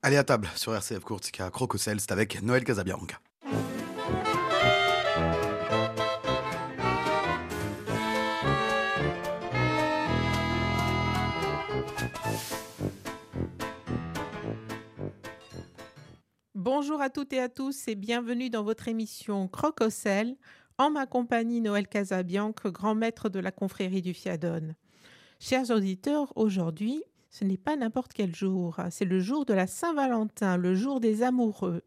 Allez à table sur RCF Courtica Crococel, c'est avec Noël Casabianca. Bonjour à toutes et à tous et bienvenue dans votre émission Crococel en ma compagnie Noël Casabianca, grand maître de la confrérie du Fiadone. Chers auditeurs, aujourd'hui, ce n'est pas n'importe quel jour, c'est le jour de la Saint-Valentin, le jour des amoureux.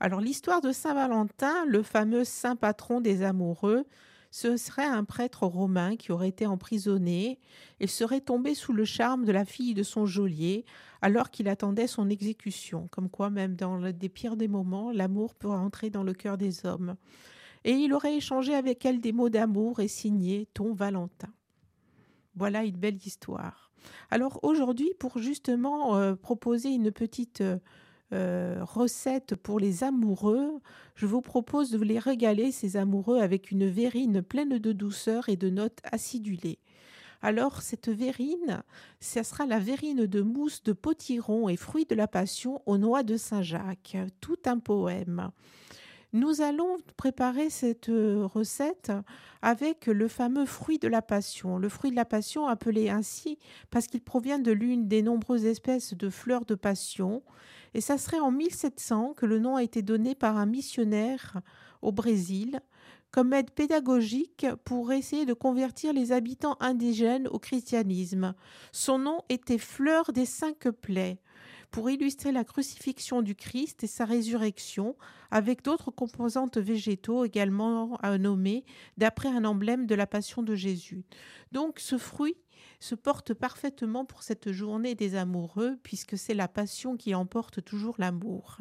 Alors l'histoire de Saint-Valentin, le fameux saint patron des amoureux, ce serait un prêtre romain qui aurait été emprisonné et serait tombé sous le charme de la fille de son geôlier alors qu'il attendait son exécution. Comme quoi, même dans les des pires des moments, l'amour peut entrer dans le cœur des hommes. Et il aurait échangé avec elle des mots d'amour et signé Ton Valentin. Voilà une belle histoire. Alors aujourd'hui, pour justement euh, proposer une petite euh, euh, recette pour les amoureux, je vous propose de les régaler, ces amoureux, avec une verrine pleine de douceur et de notes acidulées. Alors, cette verrine, ce sera la verrine de mousse de potiron et fruits de la passion aux noix de Saint-Jacques. Tout un poème. Nous allons préparer cette euh, recette avec le fameux fruit de la passion. Le fruit de la passion appelé ainsi parce qu'il provient de l'une des nombreuses espèces de fleurs de passion. Et ça serait en 1700 que le nom a été donné par un missionnaire au Brésil comme aide pédagogique pour essayer de convertir les habitants indigènes au christianisme. Son nom était Fleur des cinq plaies pour illustrer la crucifixion du Christ et sa résurrection, avec d'autres composantes végétaux également à nommer d'après un emblème de la passion de Jésus. Donc ce fruit se porte parfaitement pour cette journée des amoureux, puisque c'est la passion qui emporte toujours l'amour.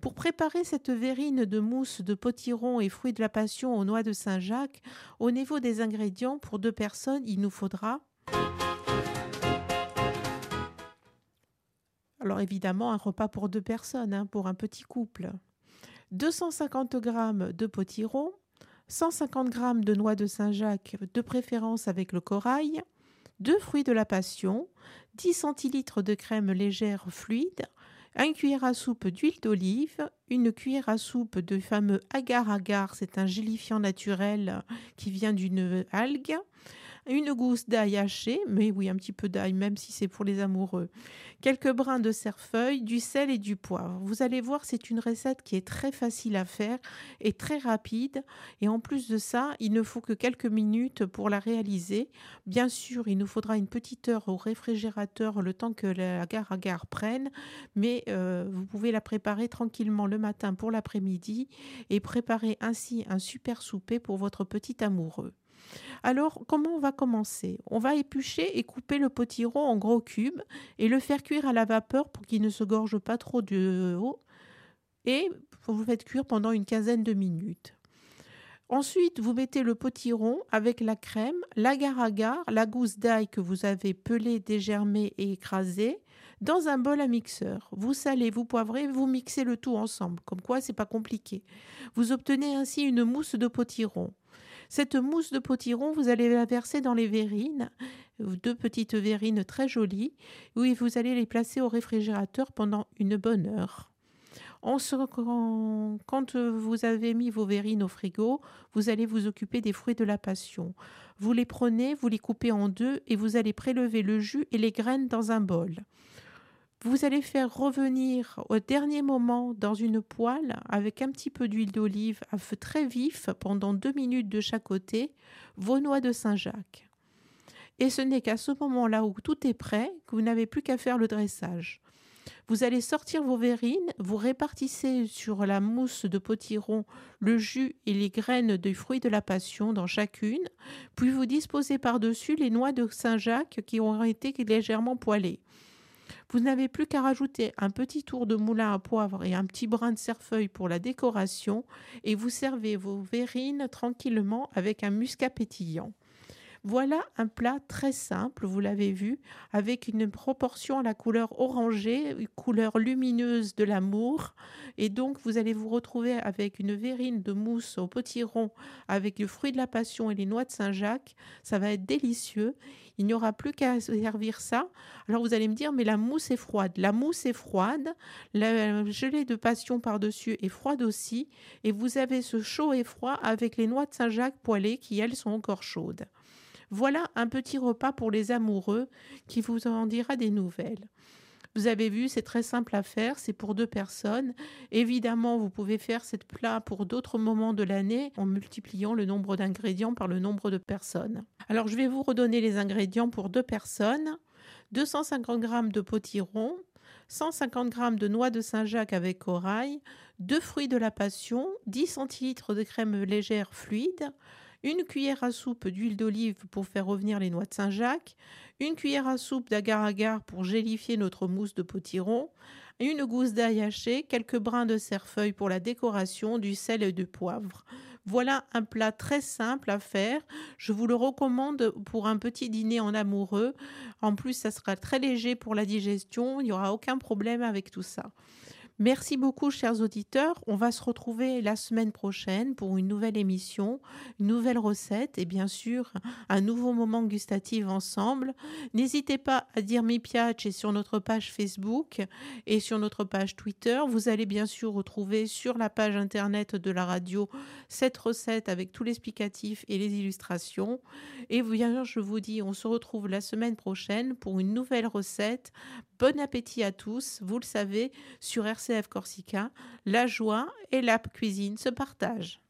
Pour préparer cette verrine de mousse de potiron et fruits de la passion aux noix de Saint-Jacques, au niveau des ingrédients, pour deux personnes, il nous faudra Alors évidemment, un repas pour deux personnes, hein, pour un petit couple. 250 g de potiron, 150 g de noix de Saint-Jacques, de préférence avec le corail, deux fruits de la passion, 10 centilitres de crème légère fluide, une cuillère à soupe d'huile d'olive, une cuillère à soupe de fameux agar-agar, c'est un gélifiant naturel qui vient d'une algue, une gousse d'ail haché, mais oui, un petit peu d'ail, même si c'est pour les amoureux, quelques brins de cerfeuil, du sel et du poivre. Vous allez voir, c'est une recette qui est très facile à faire et très rapide. Et en plus de ça, il ne faut que quelques minutes pour la réaliser. Bien sûr, il nous faudra une petite heure au réfrigérateur le temps que la agar-agar prenne, mais euh, vous pouvez la préparer tranquillement le matin pour l'après-midi et préparer ainsi un super souper pour votre petit amoureux. Alors, comment on va commencer? On va éplucher et couper le potiron en gros cubes et le faire cuire à la vapeur pour qu'il ne se gorge pas trop de haut. Et vous faites cuire pendant une quinzaine de minutes. Ensuite, vous mettez le potiron avec la crème, l'agar-agar, la gousse d'ail que vous avez pelée, dégermée et écrasée dans un bol à mixeur. Vous salez, vous poivrez, vous mixez le tout ensemble. Comme quoi, c'est pas compliqué. Vous obtenez ainsi une mousse de potiron. Cette mousse de potiron, vous allez la verser dans les verrines, deux petites verrines très jolies, où vous allez les placer au réfrigérateur pendant une bonne heure. quand vous avez mis vos verrines au frigo, vous allez vous occuper des fruits de la passion. Vous les prenez, vous les coupez en deux et vous allez prélever le jus et les graines dans un bol. Vous allez faire revenir au dernier moment dans une poêle avec un petit peu d'huile d'olive à feu très vif pendant deux minutes de chaque côté vos noix de Saint-Jacques. Et ce n'est qu'à ce moment-là où tout est prêt que vous n'avez plus qu'à faire le dressage. Vous allez sortir vos verrines, vous répartissez sur la mousse de potiron le jus et les graines de fruits de la passion dans chacune, puis vous disposez par-dessus les noix de Saint-Jacques qui ont été légèrement poêlées. Vous n'avez plus qu'à rajouter un petit tour de moulin à poivre et un petit brin de cerfeuil pour la décoration et vous servez vos verrines tranquillement avec un muscat pétillant. Voilà un plat très simple, vous l'avez vu, avec une proportion à la couleur orangée, une couleur lumineuse de l'amour. Et donc, vous allez vous retrouver avec une verrine de mousse au potiron avec le fruit de la passion et les noix de Saint-Jacques. Ça va être délicieux. Il n'y aura plus qu'à servir ça. Alors, vous allez me dire, mais la mousse est froide. La mousse est froide. La gelée de passion par-dessus est froide aussi. Et vous avez ce chaud et froid avec les noix de Saint-Jacques poêlées qui, elles, sont encore chaudes. Voilà un petit repas pour les amoureux qui vous en dira des nouvelles. Vous avez vu, c'est très simple à faire, c'est pour deux personnes. Évidemment, vous pouvez faire cette plat pour d'autres moments de l'année en multipliant le nombre d'ingrédients par le nombre de personnes. Alors, je vais vous redonner les ingrédients pour deux personnes. 250 g de potiron, 150 g de noix de Saint-Jacques avec corail, deux fruits de la passion, 10 centilitres de crème légère fluide, une cuillère à soupe d'huile d'olive pour faire revenir les noix de Saint-Jacques, une cuillère à soupe d'agar-agar pour gélifier notre mousse de potiron, une gousse d'ail haché, quelques brins de cerfeuil pour la décoration, du sel et du poivre. Voilà un plat très simple à faire. Je vous le recommande pour un petit dîner en amoureux. En plus, ça sera très léger pour la digestion. Il n'y aura aucun problème avec tout ça. Merci beaucoup, chers auditeurs. On va se retrouver la semaine prochaine pour une nouvelle émission, une nouvelle recette et bien sûr un nouveau moment gustatif ensemble. N'hésitez pas à dire mi piace sur notre page Facebook et sur notre page Twitter. Vous allez bien sûr retrouver sur la page internet de la radio cette recette avec tout l'explicatif et les illustrations. Et bien, je vous dis, on se retrouve la semaine prochaine pour une nouvelle recette. Bon appétit à tous. Vous le savez, sur RC CF Corsica, la joie et la cuisine se partagent.